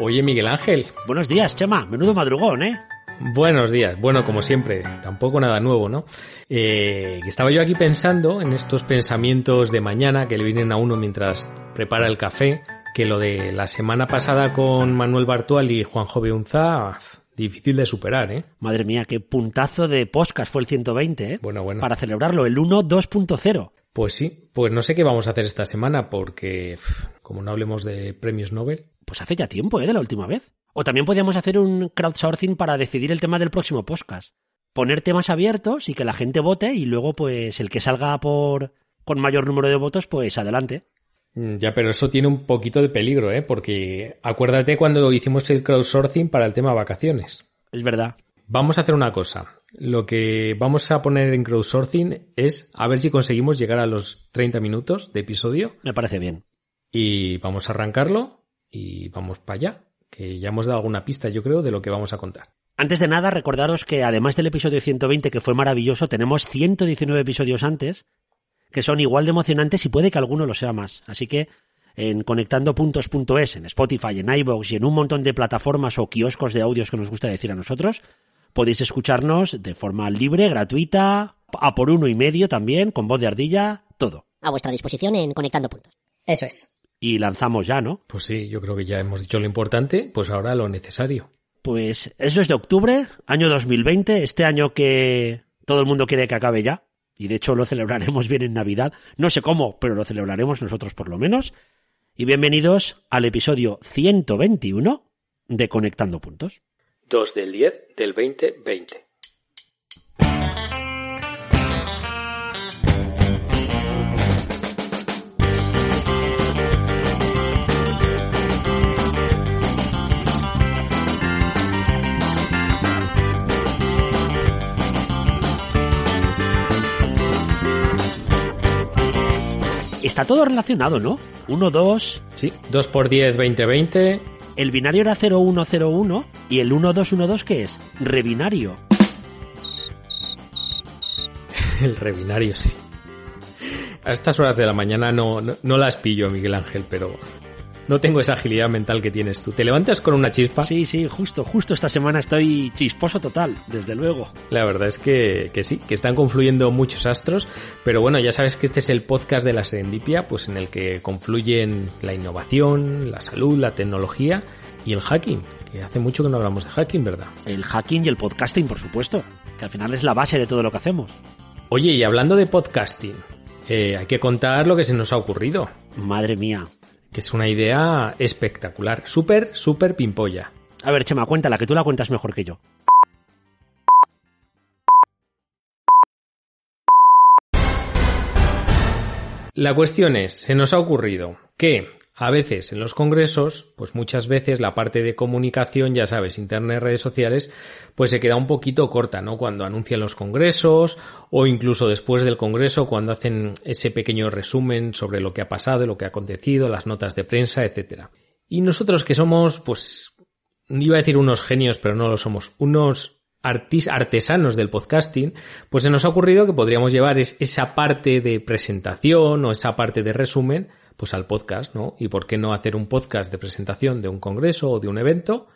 Oye, Miguel Ángel. Buenos días, Chema. Menudo madrugón, ¿eh? Buenos días. Bueno, como siempre, tampoco nada nuevo, ¿no? Eh, estaba yo aquí pensando en estos pensamientos de mañana que le vienen a uno mientras prepara el café, que lo de la semana pasada con Manuel Bartual y Juanjo Beunza, difícil de superar, ¿eh? Madre mía, qué puntazo de podcast fue el 120, ¿eh? Bueno, bueno. Para celebrarlo, el 1 2.0. Pues sí, pues no sé qué vamos a hacer esta semana porque, como no hablemos de premios Nobel. Pues hace ya tiempo, ¿eh? De la última vez. O también podríamos hacer un crowdsourcing para decidir el tema del próximo podcast. Poner temas abiertos y que la gente vote y luego, pues, el que salga por con mayor número de votos, pues adelante. Mm, ya, pero eso tiene un poquito de peligro, ¿eh? Porque acuérdate cuando hicimos el crowdsourcing para el tema vacaciones. Es verdad. Vamos a hacer una cosa. Lo que vamos a poner en crowdsourcing es a ver si conseguimos llegar a los 30 minutos de episodio. Me parece bien. Y vamos a arrancarlo y vamos para allá, que ya hemos dado alguna pista, yo creo, de lo que vamos a contar. Antes de nada, recordaros que además del episodio 120, que fue maravilloso, tenemos 119 episodios antes, que son igual de emocionantes y puede que alguno lo sea más. Así que en conectandopuntos.es, en Spotify, en iVoox y en un montón de plataformas o kioscos de audios que nos gusta decir a nosotros, podéis escucharnos de forma libre, gratuita, a por uno y medio también, con voz de ardilla, todo. A vuestra disposición en Conectando Puntos. Eso es. Y lanzamos ya, ¿no? Pues sí, yo creo que ya hemos dicho lo importante, pues ahora lo necesario. Pues eso es de octubre, año 2020, este año que todo el mundo quiere que acabe ya. Y de hecho lo celebraremos bien en Navidad. No sé cómo, pero lo celebraremos nosotros por lo menos. Y bienvenidos al episodio 121 de Conectando Puntos. 2 del 10 del 2020. Está todo relacionado, ¿no? 1, 2. Sí, 2 por 10, 20, 20. El binario era 0101 y el 1212 ¿qué es? Rebinario. El rebinario, sí. A estas horas de la mañana no, no, no las pillo, Miguel Ángel, pero no tengo esa agilidad mental que tienes tú. ¿Te levantas con una chispa? Sí, sí, justo, justo esta semana estoy chisposo total, desde luego. La verdad es que, que, sí, que están confluyendo muchos astros, pero bueno, ya sabes que este es el podcast de la serendipia, pues en el que confluyen la innovación, la salud, la tecnología y el hacking, que hace mucho que no hablamos de hacking, ¿verdad? El hacking y el podcasting, por supuesto, que al final es la base de todo lo que hacemos. Oye, y hablando de podcasting, eh, hay que contar lo que se nos ha ocurrido. Madre mía, que es una idea espectacular, súper, súper pimpolla. A ver, Chema, cuéntala, que tú la cuentas mejor que yo. La cuestión es, se nos ha ocurrido que a veces en los congresos, pues muchas veces la parte de comunicación, ya sabes, internet, redes sociales, pues se queda un poquito corta, ¿no? Cuando anuncian los congresos o incluso después del congreso, cuando hacen ese pequeño resumen sobre lo que ha pasado, lo que ha acontecido, las notas de prensa, etcétera. Y nosotros que somos, pues, iba a decir unos genios, pero no lo somos, unos artesanos del podcasting, pues se nos ha ocurrido que podríamos llevar esa parte de presentación o esa parte de resumen pues al podcast, ¿no? Y por qué no hacer un podcast de presentación de un congreso o de un evento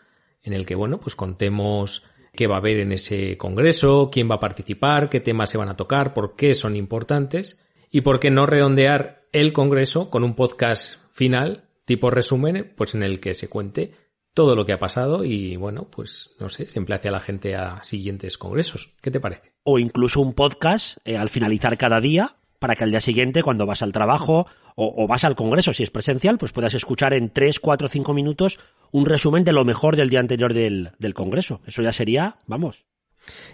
en el que, bueno, pues contemos qué va a haber en ese congreso, quién va a participar, qué temas se van a tocar, por qué son importantes y por qué no redondear el congreso con un podcast final tipo resumen, pues en el que se cuente todo lo que ha pasado y bueno, pues no sé, siempre hace a la gente a siguientes congresos. ¿Qué te parece? O incluso un podcast eh, al finalizar cada día para que al día siguiente, cuando vas al trabajo o, o, vas al congreso, si es presencial, pues puedas escuchar en 3, 4, 5 minutos un resumen de lo mejor del día anterior del, del congreso. Eso ya sería, vamos.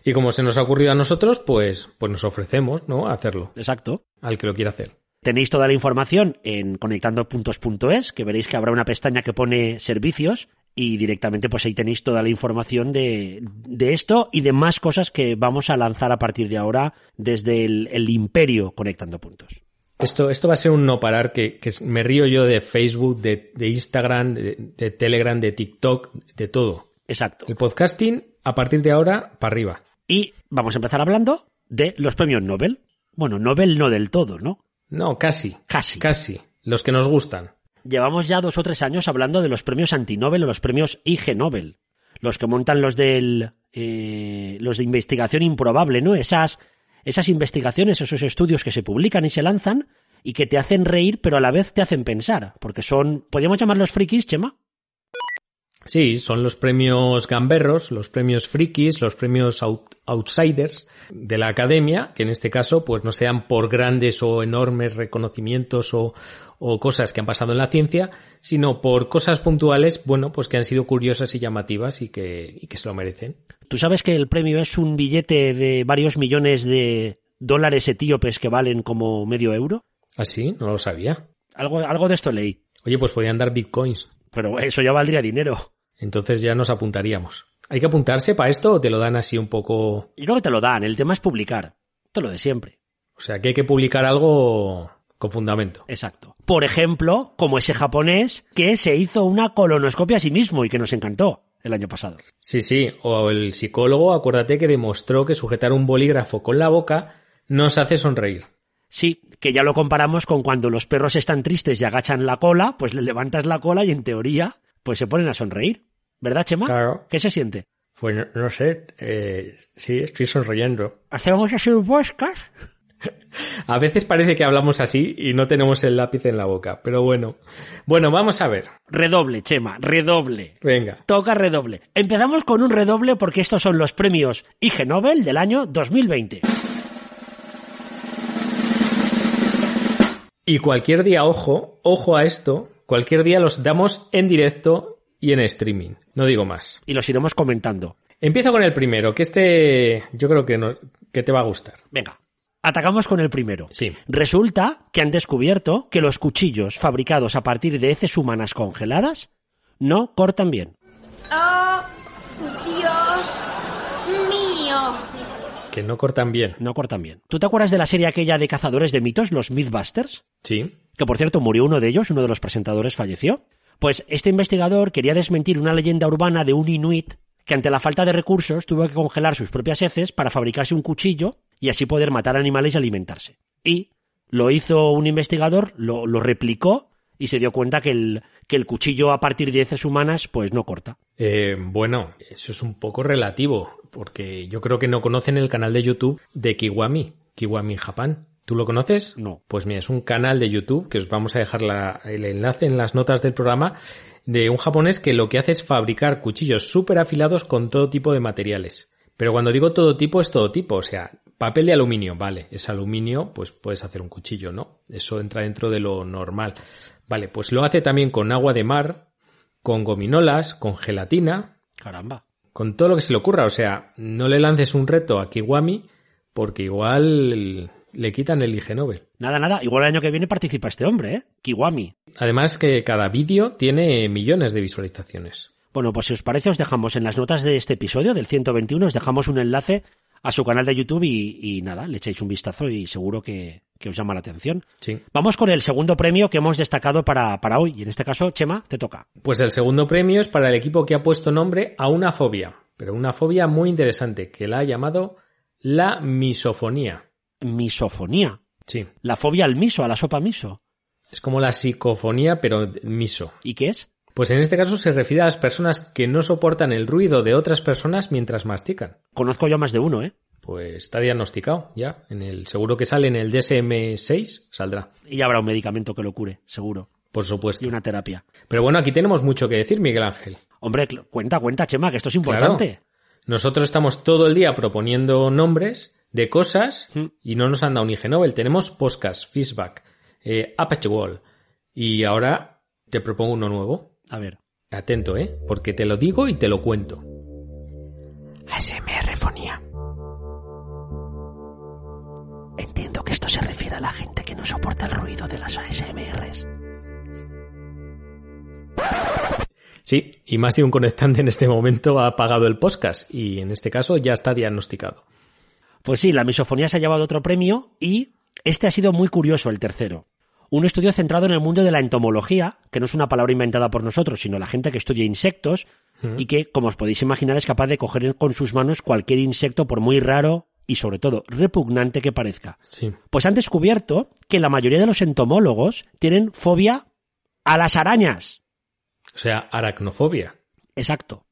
Y como se nos ha ocurrido a nosotros, pues, pues nos ofrecemos, ¿no? A hacerlo. Exacto. Al que lo quiera hacer. Tenéis toda la información en conectandopuntos.es, que veréis que habrá una pestaña que pone servicios y directamente pues ahí tenéis toda la información de, de esto y de más cosas que vamos a lanzar a partir de ahora desde el, el imperio Conectando Puntos. Esto, esto va a ser un no parar que, que me río yo de Facebook, de, de Instagram, de, de, Telegram, de TikTok, de todo. Exacto. El podcasting, a partir de ahora, para arriba. Y vamos a empezar hablando de los premios Nobel. Bueno, Nobel no del todo, ¿no? No, casi. Casi. Casi. Los que nos gustan. Llevamos ya dos o tres años hablando de los premios antinobel o los premios IG Nobel. Los que montan los del, eh, los de investigación improbable, ¿no? Esas, esas investigaciones, esos estudios que se publican y se lanzan y que te hacen reír, pero a la vez te hacen pensar. Porque son, ¿podríamos llamarlos frikis, Chema? Sí, son los premios gamberros, los premios frikis, los premios out- outsiders de la academia, que en este caso pues no sean por grandes o enormes reconocimientos o, o cosas que han pasado en la ciencia, sino por cosas puntuales, bueno, pues que han sido curiosas y llamativas y que, y que se lo merecen. ¿Tú sabes que el premio es un billete de varios millones de dólares etíopes que valen como medio euro? ¿Así? no lo sabía. Algo, algo de esto leí. Oye, pues podían dar bitcoins. Pero eso ya valdría dinero. Entonces ya nos apuntaríamos. ¿Hay que apuntarse para esto o te lo dan así un poco? Y luego te lo dan, el tema es publicar. Todo lo de siempre. O sea, que hay que publicar algo con fundamento. Exacto. Por ejemplo, como ese japonés que se hizo una colonoscopia a sí mismo y que nos encantó el año pasado. Sí, sí. O el psicólogo, acuérdate que demostró que sujetar un bolígrafo con la boca nos hace sonreír. Sí, que ya lo comparamos con cuando los perros están tristes y agachan la cola, pues le levantas la cola y en teoría, pues se ponen a sonreír. ¿Verdad, Chema? Claro. ¿Qué se siente? Pues no, no sé, eh, sí, estoy sonriendo. ¿Hacemos así un podcast? A veces parece que hablamos así y no tenemos el lápiz en la boca, pero bueno. Bueno, vamos a ver. Redoble, Chema, redoble. Venga. Toca redoble. Empezamos con un redoble porque estos son los premios IG Nobel del año 2020. Y cualquier día, ojo, ojo a esto, cualquier día los damos en directo y en streaming. No digo más. Y los iremos comentando. Empiezo con el primero, que este yo creo que, no- que te va a gustar. Venga, atacamos con el primero. Sí. Resulta que han descubierto que los cuchillos fabricados a partir de heces humanas congeladas no cortan bien. ¡Oh, Dios mío! Que no cortan bien. No cortan bien. ¿Tú te acuerdas de la serie aquella de cazadores de mitos, los Mythbusters? Sí. Que por cierto murió uno de ellos, uno de los presentadores falleció. Pues este investigador quería desmentir una leyenda urbana de un inuit que ante la falta de recursos tuvo que congelar sus propias heces para fabricarse un cuchillo y así poder matar animales y alimentarse. Y lo hizo un investigador, lo, lo replicó y se dio cuenta que el, que el cuchillo a partir de heces humanas pues no corta. Eh, bueno, eso es un poco relativo, porque yo creo que no conocen el canal de YouTube de Kiwami, Kiwami Japan. ¿Tú lo conoces? No. Pues mira, es un canal de YouTube que os vamos a dejar la- el enlace en las notas del programa de un japonés que lo que hace es fabricar cuchillos súper afilados con todo tipo de materiales. Pero cuando digo todo tipo es todo tipo, o sea, papel de aluminio, vale, es aluminio, pues puedes hacer un cuchillo, ¿no? Eso entra dentro de lo normal. Vale, pues lo hace también con agua de mar, con gominolas, con gelatina, Caramba. con todo lo que se le ocurra. O sea, no le lances un reto a Kiwami porque igual le quitan el IG Nobel. Nada, nada. Igual el año que viene participa este hombre, ¿eh? Kiwami. Además que cada vídeo tiene millones de visualizaciones. Bueno, pues si os parece, os dejamos en las notas de este episodio, del 121, os dejamos un enlace a su canal de YouTube y, y nada, le echáis un vistazo y seguro que, que os llama la atención. Sí. Vamos con el segundo premio que hemos destacado para, para hoy. Y en este caso, Chema, te toca. Pues el segundo premio es para el equipo que ha puesto nombre a una fobia, pero una fobia muy interesante que la ha llamado la misofonía. Misofonía. Sí. La fobia al miso, a la sopa miso. Es como la psicofonía, pero miso. ¿Y qué es? Pues en este caso se refiere a las personas que no soportan el ruido de otras personas mientras mastican. Conozco yo a más de uno, ¿eh? Pues está diagnosticado ya. En el seguro que sale en el DSM-6 saldrá, Y ya habrá un medicamento que lo cure, seguro. por Y supuesto. una terapia. Pero bueno, aquí tenemos mucho que decir, Miguel Ángel. Hombre, cuenta, cuenta, Chema, que esto es importante. Nosotros estamos todo el día proponiendo nombres de cosas Mm. y no nos han dado un IG Nobel. Tenemos podcast, feedback, eh, Apache Wall. Y ahora te propongo uno nuevo. A ver. Atento, ¿eh? Porque te lo digo y te lo cuento. ASMR fonía. Entiendo que esto se refiere a la gente que no soporta el ruido de las ASMRs. Sí, y más de un conectante en este momento ha apagado el podcast y en este caso ya está diagnosticado. Pues sí, la misofonía se ha llevado otro premio y este ha sido muy curioso, el tercero. Un estudio centrado en el mundo de la entomología, que no es una palabra inventada por nosotros, sino la gente que estudia insectos y que, como os podéis imaginar, es capaz de coger con sus manos cualquier insecto por muy raro y sobre todo repugnante que parezca. Sí. Pues han descubierto que la mayoría de los entomólogos tienen fobia a las arañas. O sea, aracnofobia. Exacto.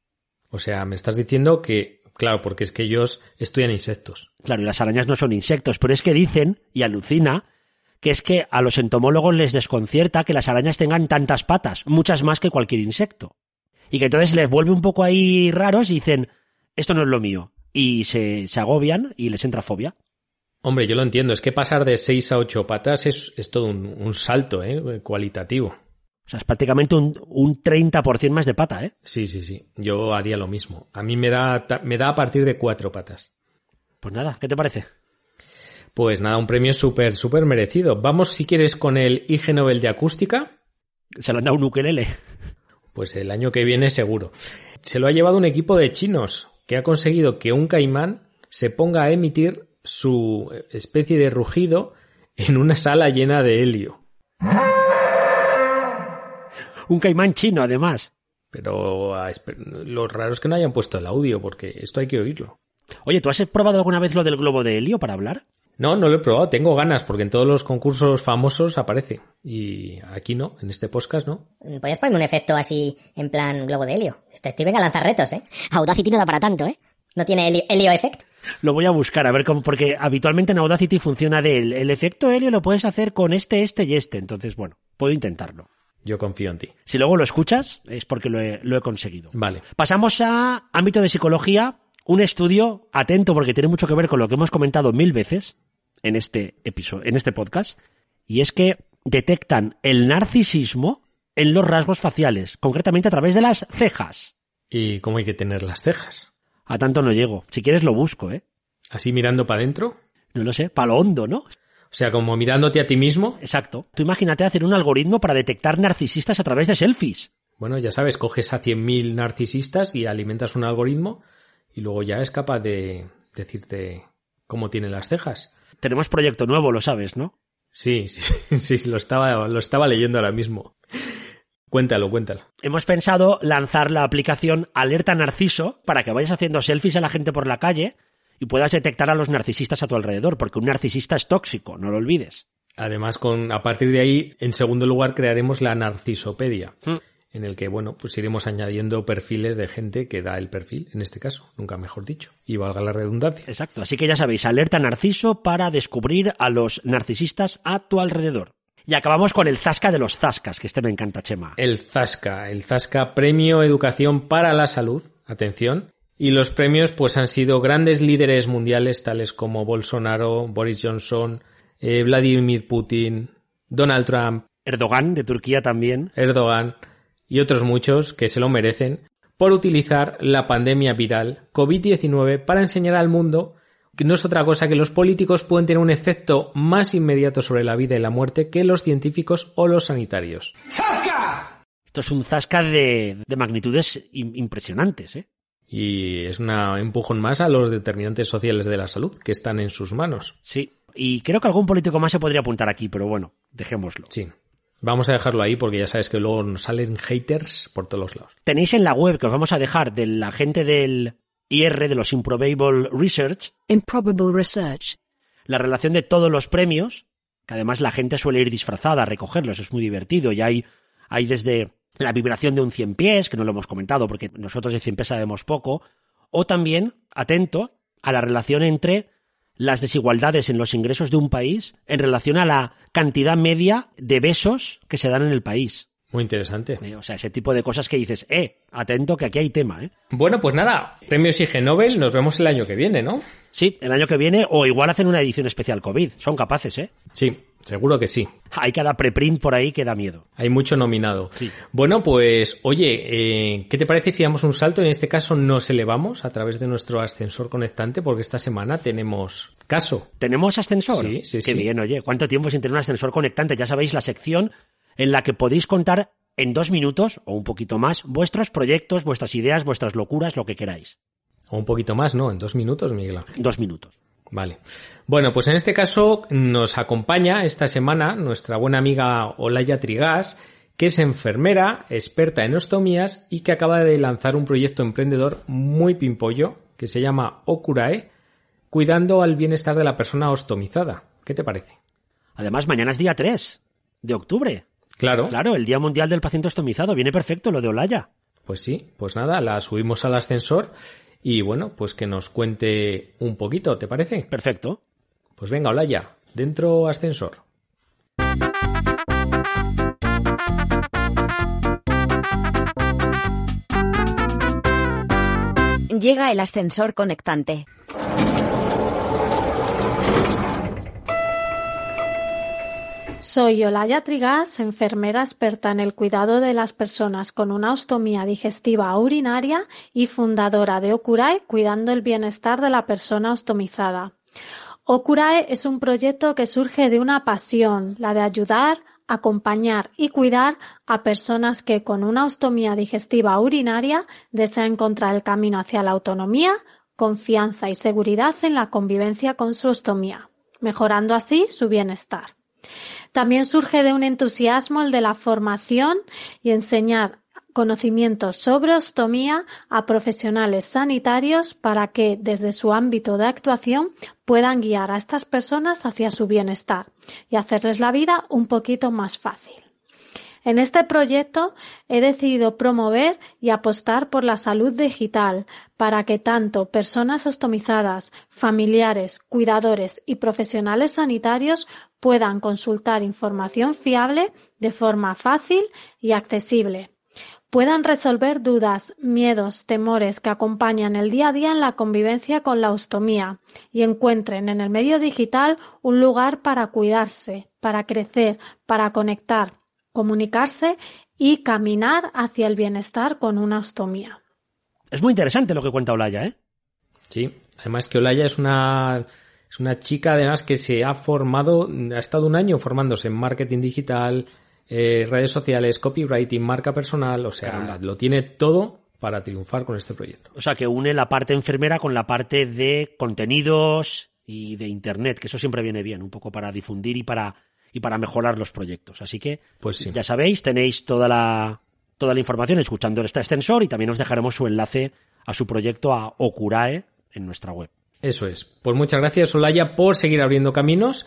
O sea, me estás diciendo que, claro, porque es que ellos estudian insectos. Claro, y las arañas no son insectos, pero es que dicen, y alucina, que es que a los entomólogos les desconcierta que las arañas tengan tantas patas, muchas más que cualquier insecto. Y que entonces les vuelve un poco ahí raros y dicen, esto no es lo mío. Y se, se agobian y les entra fobia. Hombre, yo lo entiendo, es que pasar de 6 a 8 patas es, es todo un, un salto ¿eh? cualitativo. O sea, es prácticamente un, un 30% más de pata, ¿eh? Sí, sí, sí. Yo haría lo mismo. A mí me da, me da a partir de cuatro patas. Pues nada, ¿qué te parece? Pues nada, un premio súper, súper merecido. Vamos, si quieres, con el IG Nobel de Acústica. Se le han dado un ukelele. Pues el año que viene seguro. Se lo ha llevado un equipo de chinos que ha conseguido que un caimán se ponga a emitir su especie de rugido en una sala llena de helio. Un caimán chino, además. Pero ah, lo raro es que no hayan puesto el audio, porque esto hay que oírlo. Oye, ¿tú has probado alguna vez lo del globo de helio para hablar? No, no lo he probado, tengo ganas, porque en todos los concursos famosos aparece. Y aquí no, en este podcast no. Podrías ponerme un efecto así, en plan globo de helio. Este Steve venga a lanzar retos, ¿eh? Audacity no da para tanto, ¿eh? No tiene helio, helio effect. Lo voy a buscar, a ver cómo, porque habitualmente en Audacity funciona de el, el efecto helio lo puedes hacer con este, este y este. Entonces, bueno, puedo intentarlo. Yo confío en ti. Si luego lo escuchas, es porque lo he, lo he conseguido. Vale. Pasamos a ámbito de psicología, un estudio atento porque tiene mucho que ver con lo que hemos comentado mil veces en este episodio, en este podcast, y es que detectan el narcisismo en los rasgos faciales, concretamente a través de las cejas. ¿Y cómo hay que tener las cejas? A tanto no llego. Si quieres lo busco, ¿eh? ¿Así mirando para adentro? No lo sé, para lo hondo, ¿no? O sea, como mirándote a ti mismo. Exacto. Tú imagínate hacer un algoritmo para detectar narcisistas a través de selfies. Bueno, ya sabes, coges a 100.000 narcisistas y alimentas un algoritmo y luego ya es capaz de decirte cómo tiene las cejas. Tenemos proyecto nuevo, lo sabes, ¿no? Sí, sí, sí, sí, lo estaba, lo estaba leyendo ahora mismo. Cuéntalo, cuéntalo. Hemos pensado lanzar la aplicación Alerta Narciso para que vayas haciendo selfies a la gente por la calle y puedas detectar a los narcisistas a tu alrededor, porque un narcisista es tóxico, no lo olvides. Además, con, a partir de ahí, en segundo lugar, crearemos la Narcisopedia, Hmm. En el que, bueno, pues iremos añadiendo perfiles de gente que da el perfil, en este caso, nunca mejor dicho, y valga la redundancia. Exacto. Así que ya sabéis, Alerta Narciso para descubrir a los narcisistas a tu alrededor. Y acabamos con el zasca de los zascas, que este me encanta, Chema. El Zasca, el Zasca Premio Educación para la Salud, atención, y los premios pues han sido grandes líderes mundiales tales como Bolsonaro, Boris Johnson, eh, Vladimir Putin, Donald Trump, Erdogan de Turquía también. Erdogan y otros muchos que se lo merecen por utilizar la pandemia viral COVID-19 para enseñar al mundo que no es otra cosa que los políticos pueden tener un efecto más inmediato sobre la vida y la muerte que los científicos o los sanitarios. Esto es un zasca de, de magnitudes im- impresionantes, ¿eh? Y es un empujón más a los determinantes sociales de la salud que están en sus manos. Sí. Y creo que algún político más se podría apuntar aquí, pero bueno, dejémoslo. Sí. Vamos a dejarlo ahí porque ya sabes que luego nos salen haters por todos los lados. Tenéis en la web que os vamos a dejar de la gente del IR, de los Improbable Research, Improbable research. la relación de todos los premios, que además la gente suele ir disfrazada a recogerlos, es muy divertido, y hay, hay desde la vibración de un cien pies, que no lo hemos comentado porque nosotros de cien pies sabemos poco, o también, atento, a la relación entre las desigualdades en los ingresos de un país en relación a la cantidad media de besos que se dan en el país. Muy interesante. Eh, O sea, ese tipo de cosas que dices, eh, atento que aquí hay tema, eh. Bueno, pues nada, premios IG Nobel, nos vemos el año que viene, ¿no? Sí, el año que viene, o igual hacen una edición especial COVID. Son capaces, ¿eh? Sí, seguro que sí. Hay cada preprint por ahí que da miedo. Hay mucho nominado. Sí. Bueno, pues oye, eh, ¿qué te parece si damos un salto? En este caso nos elevamos a través de nuestro ascensor conectante porque esta semana tenemos caso. ¿Tenemos ascensor? Sí, sí, Qué sí. bien, oye. ¿Cuánto tiempo sin tener un ascensor conectante? Ya sabéis, la sección en la que podéis contar en dos minutos o un poquito más vuestros proyectos, vuestras ideas, vuestras locuras, lo que queráis. O un poquito más, ¿no? En dos minutos, Miguel Ángel. Dos minutos. Vale. Bueno, pues en este caso nos acompaña esta semana nuestra buena amiga Olaya Trigas, que es enfermera, experta en ostomías y que acaba de lanzar un proyecto emprendedor muy pimpollo que se llama Okurae, cuidando al bienestar de la persona ostomizada. ¿Qué te parece? Además, mañana es día 3 de octubre. Claro. Claro, el Día Mundial del Paciente Ostomizado. Viene perfecto lo de Olaya. Pues sí, pues nada, la subimos al ascensor y bueno, pues que nos cuente un poquito, ¿te parece? Perfecto. Pues venga, Olaya, dentro ascensor. Llega el ascensor conectante. Soy Olaya Trigas, enfermera experta en el cuidado de las personas con una ostomía digestiva urinaria y fundadora de Ocurae Cuidando el Bienestar de la Persona Ostomizada. Ocurae es un proyecto que surge de una pasión, la de ayudar, acompañar y cuidar a personas que con una ostomía digestiva urinaria desean encontrar el camino hacia la autonomía, confianza y seguridad en la convivencia con su ostomía, mejorando así su bienestar. También surge de un entusiasmo el de la formación y enseñar conocimientos sobre ostomía a profesionales sanitarios para que desde su ámbito de actuación puedan guiar a estas personas hacia su bienestar y hacerles la vida un poquito más fácil. En este proyecto he decidido promover y apostar por la salud digital para que tanto personas ostomizadas, familiares, cuidadores y profesionales sanitarios puedan consultar información fiable de forma fácil y accesible puedan resolver dudas, miedos, temores que acompañan el día a día en la convivencia con la ostomía y encuentren en el medio digital un lugar para cuidarse, para crecer, para conectar, comunicarse y caminar hacia el bienestar con una ostomía. Es muy interesante lo que cuenta Olaya, ¿eh? Sí, además que Olaya es una es una chica además que se ha formado, ha estado un año formándose en marketing digital, eh, redes sociales, copywriting, marca personal, o sea, Caramba. lo tiene todo para triunfar con este proyecto. O sea, que une la parte enfermera con la parte de contenidos y de internet, que eso siempre viene bien, un poco para difundir y para y para mejorar los proyectos. Así que, Pues sí. ya sabéis, tenéis toda la toda la información escuchando este extensor y también os dejaremos su enlace a su proyecto a Okurae en nuestra web. Eso es. Pues muchas gracias, Olaya, por seguir abriendo caminos.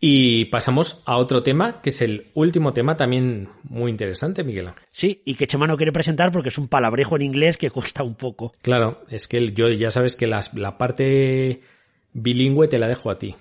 Y pasamos a otro tema, que es el último tema también muy interesante, Miguel Ángel. Sí, y que Chema no quiere presentar porque es un palabrejo en inglés que cuesta un poco. Claro, es que yo ya sabes que las- la parte bilingüe te la dejo a ti.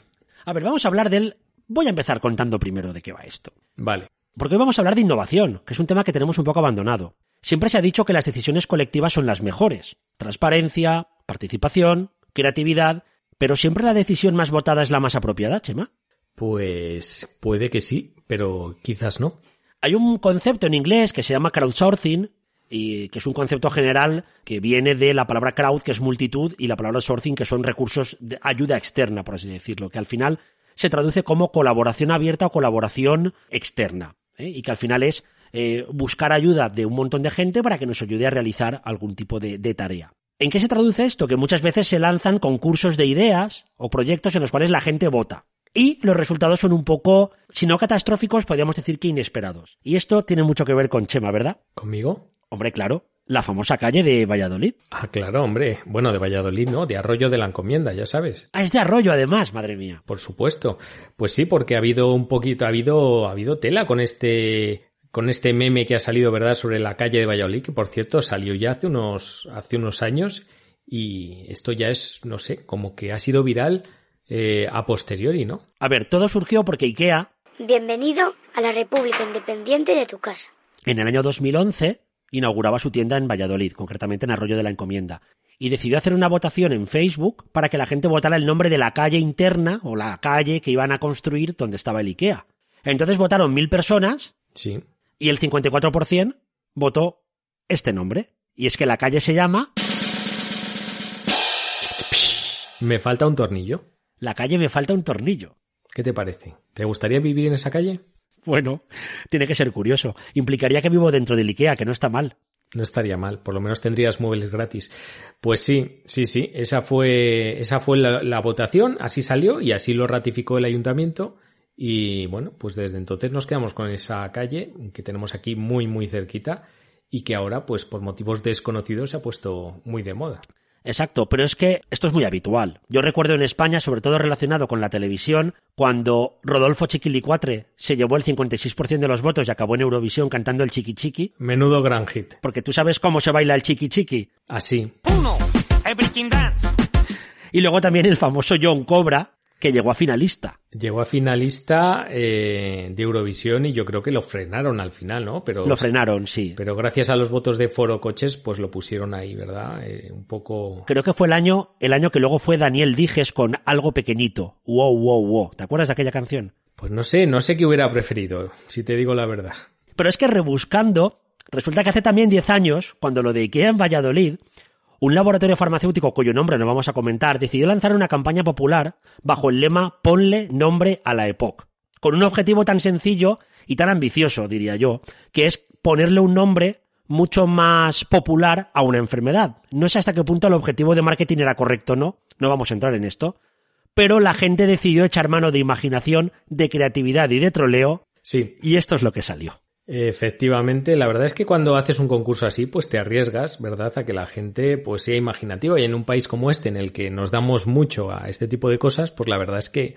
A ver, vamos a hablar del... Voy a empezar contando primero de qué va esto. Vale. Porque hoy vamos a hablar de innovación, que es un tema que tenemos un poco abandonado. Siempre se ha dicho que las decisiones colectivas son las mejores. Transparencia, participación, creatividad, pero siempre la decisión más votada es la más apropiada, Chema. Pues puede que sí, pero quizás no. Hay un concepto en inglés que se llama crowdsourcing y que es un concepto general que viene de la palabra crowd, que es multitud, y la palabra sourcing, que son recursos de ayuda externa, por así decirlo, que al final se traduce como colaboración abierta o colaboración externa, ¿eh? y que al final es eh, buscar ayuda de un montón de gente para que nos ayude a realizar algún tipo de, de tarea. ¿En qué se traduce esto? Que muchas veces se lanzan concursos de ideas o proyectos en los cuales la gente vota. Y los resultados son un poco, si no catastróficos, podríamos decir que inesperados. Y esto tiene mucho que ver con Chema, ¿verdad? ¿Conmigo? Hombre, claro, la famosa calle de Valladolid. Ah, claro, hombre. Bueno, de Valladolid, ¿no? De Arroyo de la Encomienda, ya sabes. Ah, es de arroyo además, madre mía. Por supuesto. Pues sí, porque ha habido un poquito, ha habido, ha habido tela con este, con este meme que ha salido, ¿verdad?, sobre la calle de Valladolid, que por cierto salió ya hace unos, hace unos años y esto ya es, no sé, como que ha sido viral eh, a posteriori, ¿no? A ver, todo surgió porque IKEA, Bienvenido a la República Independiente de tu casa. en el año 2011, inauguraba su tienda en Valladolid, concretamente en Arroyo de la Encomienda. Y decidió hacer una votación en Facebook para que la gente votara el nombre de la calle interna o la calle que iban a construir donde estaba el IKEA. Entonces votaron mil personas Sí. Y el 54% votó este nombre. Y es que la calle se llama Me falta un tornillo. La calle me falta un tornillo. ¿Qué te parece? ¿Te gustaría vivir en esa calle? Bueno, tiene que ser curioso. Implicaría que vivo dentro del IKEA, que no está mal. No estaría mal, por lo menos tendrías muebles gratis. Pues sí, sí, sí, esa fue, esa fue la, la votación, así salió y así lo ratificó el ayuntamiento. Y bueno, pues desde entonces nos quedamos con esa calle que tenemos aquí muy, muy cerquita y que ahora, pues por motivos desconocidos, se ha puesto muy de moda. Exacto, pero es que esto es muy habitual. Yo recuerdo en España, sobre todo relacionado con la televisión, cuando Rodolfo Chiquilicuatre se llevó el 56% de los votos y acabó en Eurovisión cantando el Chiqui Chiqui. Menudo gran hit. Porque tú sabes cómo se baila el Chiqui Chiqui. Así. Uno, everything dance. Y luego también el famoso John Cobra, que llegó a finalista. Llegó a finalista eh, de Eurovisión y yo creo que lo frenaron al final, ¿no? Pero Lo frenaron, sí. Pero gracias a los votos de Foro Coches, pues lo pusieron ahí, ¿verdad? Eh, un poco. Creo que fue el año, el año que luego fue Daniel Dijes con algo pequeñito. Wow, wow, wow. ¿Te acuerdas de aquella canción? Pues no sé, no sé qué hubiera preferido, si te digo la verdad. Pero es que rebuscando, resulta que hace también 10 años, cuando lo de IKEA en Valladolid, un laboratorio farmacéutico cuyo nombre no vamos a comentar decidió lanzar una campaña popular bajo el lema Ponle nombre a la EPOC, con un objetivo tan sencillo y tan ambicioso, diría yo, que es ponerle un nombre mucho más popular a una enfermedad. No sé hasta qué punto el objetivo de marketing era correcto o no, no vamos a entrar en esto, pero la gente decidió echar mano de imaginación, de creatividad y de troleo, Sí, y esto es lo que salió. Efectivamente, la verdad es que cuando haces un concurso así, pues te arriesgas, ¿verdad?, a que la gente pues sea imaginativa y en un país como este en el que nos damos mucho a este tipo de cosas, pues la verdad es que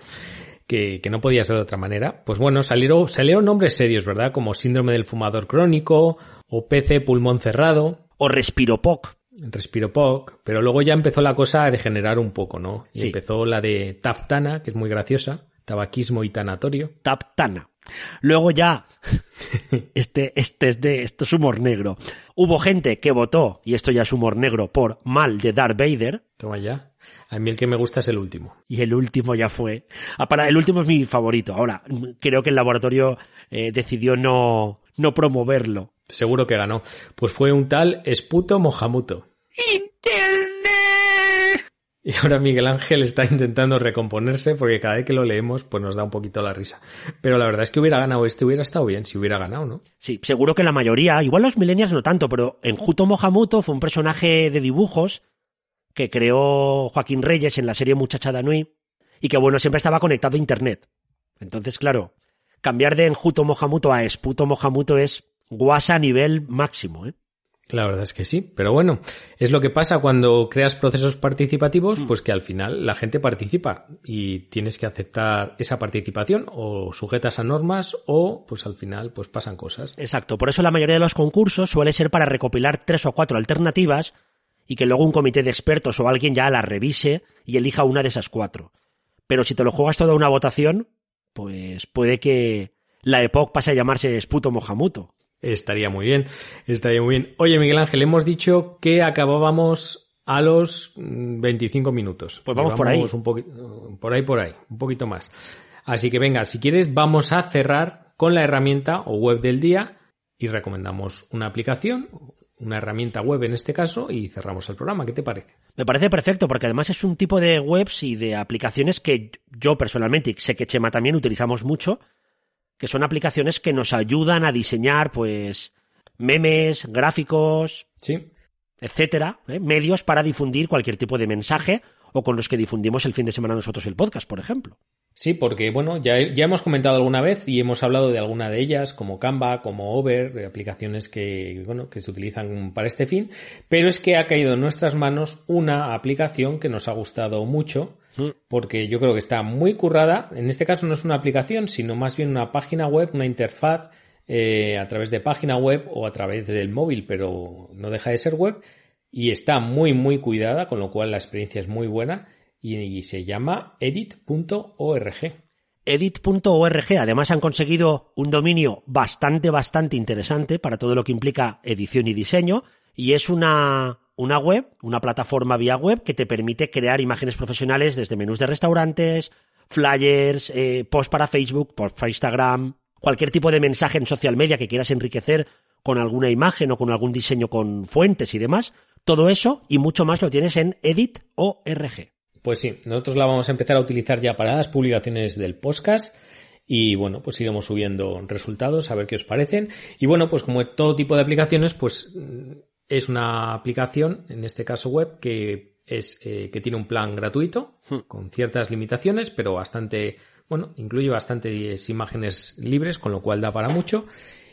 que, que no podía ser de otra manera. Pues bueno, salieron, salieron nombres serios, ¿verdad? Como síndrome del fumador crónico o PC pulmón cerrado, O Respiropoc, Respiropoc, pero luego ya empezó la cosa a degenerar un poco, ¿no? Y Sí. empezó la de Taftana, que es muy graciosa, tabaquismo y tanatorio. Taptana. Luego ya, este, este es de, esto es humor negro. Hubo gente que votó, y esto ya es humor negro, por mal de Darth Vader, Toma ya. A mí el que me gusta es el último. y el último ya fue. Ah, para, el último es mi favorito. Ahora, creo que el laboratorio eh, decidió no, no promoverlo. Seguro que ganó. Pues fue un tal Esputo Mohamuto. Y ahora Miguel Ángel está intentando recomponerse porque cada vez que lo leemos pues nos da un poquito la risa. Pero la verdad es que hubiera ganado este, hubiera estado bien si hubiera ganado, ¿no? Sí, seguro que la mayoría, igual los millennials no tanto, pero en Juto Mohamuto fue un personaje de dibujos que creó Joaquín Reyes en la serie Muchachada Nui y que bueno, siempre estaba conectado a internet. Entonces, claro, cambiar de Enjuto Mohamuto a Esputo Mohamuto es guasa nivel máximo, ¿eh? La verdad es que sí, pero bueno, es lo que pasa cuando creas procesos participativos, pues que al final la gente participa y tienes que aceptar esa participación o sujetas a normas o pues al final pues pasan cosas. Exacto, por eso la mayoría de los concursos suele ser para recopilar tres o cuatro alternativas y que luego un comité de expertos o alguien ya las revise y elija una de esas cuatro. Pero si te lo juegas toda una votación, pues puede que la EPOC pase a llamarse Esputo Mohamuto. Estaría muy bien, estaría muy bien. Oye, Miguel Ángel, hemos dicho que acabábamos a los mm, 25 minutos. Pues vamos por ahí. Un por ahí, por ahí, un poquito más. Así que venga, si quieres, vamos a cerrar con la herramienta o web del día y recomendamos una aplicación, una herramienta web en este caso, y cerramos el programa. ¿Qué te parece? Me parece perfecto porque además es un tipo de webs y de aplicaciones que yo personalmente, y sé que Chema también utilizamos mucho, que son aplicaciones que nos ayudan a diseñar pues memes, gráficos, Sí. etcétera, ¿eh? medios para difundir cualquier tipo de mensaje o con los que difundimos el fin de semana nosotros el podcast, por ejemplo. Sí, porque bueno, ya, ya hemos comentado alguna vez y hemos hablado de alguna de ellas, como Canva, como Over, aplicaciones que, bueno, que se utilizan para este fin, pero es que ha caído en nuestras manos una aplicación que nos ha gustado mucho, porque yo creo que está muy currada. En este caso no es una aplicación, sino más bien una página web, una interfaz eh, a través de página web o a través del móvil, pero no deja de ser web y está muy muy cuidada, con lo cual la experiencia es muy buena y, se llama edit.org. Edit.org además han conseguido un dominio bastante, bastante interesante para todo lo que implica edición y diseño y es una, una web, una plataforma vía web que te permite crear imágenes profesionales desde menús de restaurantes, flyers, eh, posts para Facebook, posts para Instagram, cualquier tipo de mensaje en social media que quieras enriquecer con alguna imagen o con algún diseño con fuentes y demás. Todo eso y mucho más lo tienes en edit.org. Pues sí, nosotros la vamos a empezar a utilizar ya para las publicaciones del podcast. Y bueno, pues iremos subiendo resultados a ver qué os parecen. Y bueno, pues como todo tipo de aplicaciones, pues mm, es una aplicación, en este caso web, que es eh, que tiene un plan gratuito con ciertas limitaciones, pero bastante, bueno, incluye bastantes imágenes libres, con lo cual da para mucho.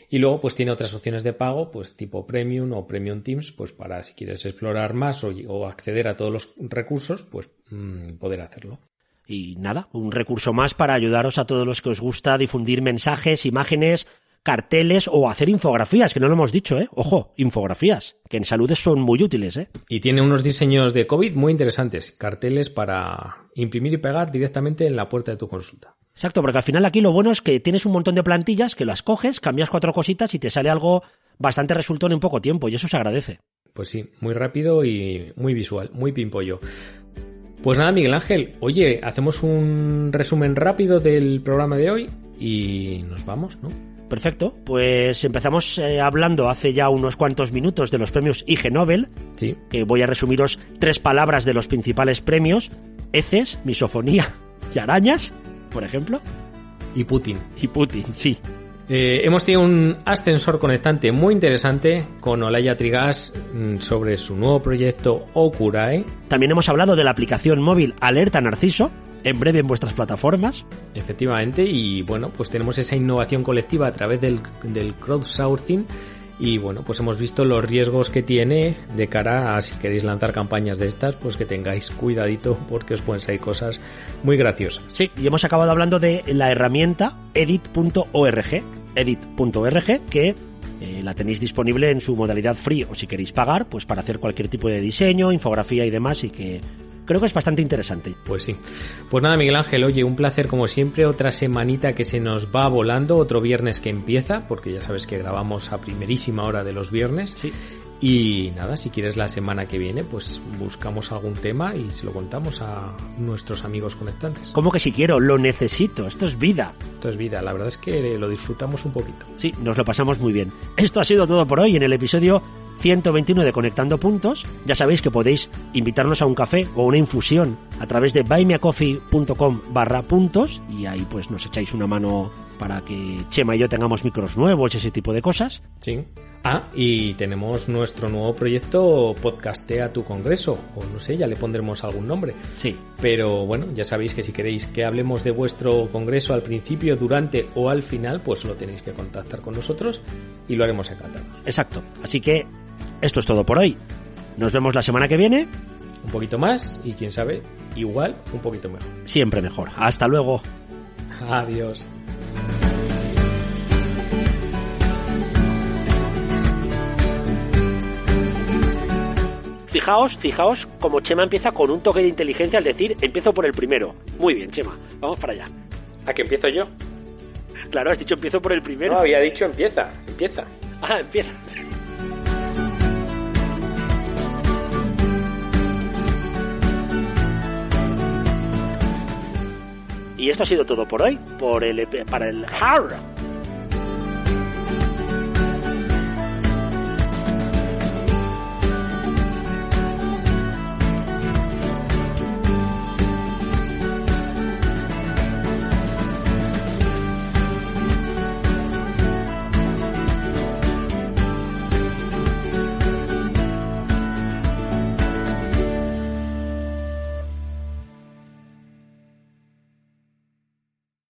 Y luego, pues tiene otras opciones de pago, pues tipo Premium o Premium Teams, pues para si quieres explorar más o, o acceder a todos los recursos, pues mm, poder hacerlo. Y nada, un recurso más para ayudaros a todos los que os gusta difundir mensajes, imágenes, carteles o hacer infografías, que no lo hemos dicho, ¿eh? Ojo, infografías, que en saludes son muy útiles, ¿eh? Y tiene unos diseños de COVID muy interesantes, carteles para imprimir y pegar directamente en la puerta de tu consulta. Exacto, porque al final aquí lo bueno es que tienes un montón de plantillas que las coges, cambias cuatro cositas y te sale algo bastante resultón en poco tiempo y eso se agradece. Pues sí, muy rápido y muy visual, muy pimpollo. Pues nada, Miguel Ángel, oye, hacemos un resumen rápido del programa de hoy y nos vamos, ¿no? Perfecto, pues empezamos eh, hablando hace ya unos cuantos minutos de los premios IG Nobel. Sí. Que voy a resumiros tres palabras de los principales premios: heces, misofonía y arañas, por ejemplo. Y Putin. Y Putin, sí. Eh, hemos tenido un ascensor conectante muy interesante con Olaya Trigas mm, sobre su nuevo proyecto Okurae. También hemos hablado de la aplicación móvil Alerta Narciso, en breve en vuestras plataformas. Efectivamente, y bueno, pues tenemos esa innovación colectiva a través del, del crowdsourcing y bueno, pues hemos visto los riesgos que tiene de cara a si queréis lanzar campañas de estas, pues que tengáis cuidadito porque os pueden salir cosas muy graciosas. Sí, y hemos acabado hablando de la herramienta edit.org, edit.org, que eh, la tenéis disponible en su modalidad free o si queréis pagar, pues para hacer cualquier tipo de diseño, infografía y demás y que creo que es bastante interesante. Pues sí. Pues nada, Miguel Ángel, oye, un placer como siempre, otra semanita que se nos va volando, otro viernes que empieza, porque ya sabes que grabamos a primerísima hora de los viernes. Sí. Y nada, si quieres la semana que viene, pues buscamos algún tema y se lo contamos a nuestros amigos conectantes. ¿Cómo que si quiero? Lo necesito. Esto es vida. Esto es vida. La verdad es que lo disfrutamos un poquito. Sí, nos lo pasamos muy bien. Esto ha sido todo por hoy en el episodio 121 de Conectando Puntos. Ya sabéis que podéis invitarnos a un café o una infusión a través de buymeacoffee.com barra puntos y ahí pues nos echáis una mano para que Chema y yo tengamos micros nuevos y ese tipo de cosas. Sí. Ah, y tenemos nuestro nuevo proyecto Podcastea tu Congreso, o no sé, ya le pondremos algún nombre. Sí. Pero bueno, ya sabéis que si queréis que hablemos de vuestro congreso al principio, durante o al final, pues lo tenéis que contactar con nosotros y lo haremos encantado. Exacto. Así que esto es todo por hoy. Nos vemos la semana que viene. Un poquito más y quién sabe, igual un poquito mejor. Siempre mejor. Hasta luego. Adiós. Fijaos, fijaos como Chema empieza con un toque de inteligencia al decir empiezo por el primero. Muy bien, Chema. Vamos para allá. ¿A qué empiezo yo? Claro, has dicho empiezo por el primero. No, había dicho empieza, empieza. Ah, empieza. Y esto ha sido todo por hoy, por el, para el HAR,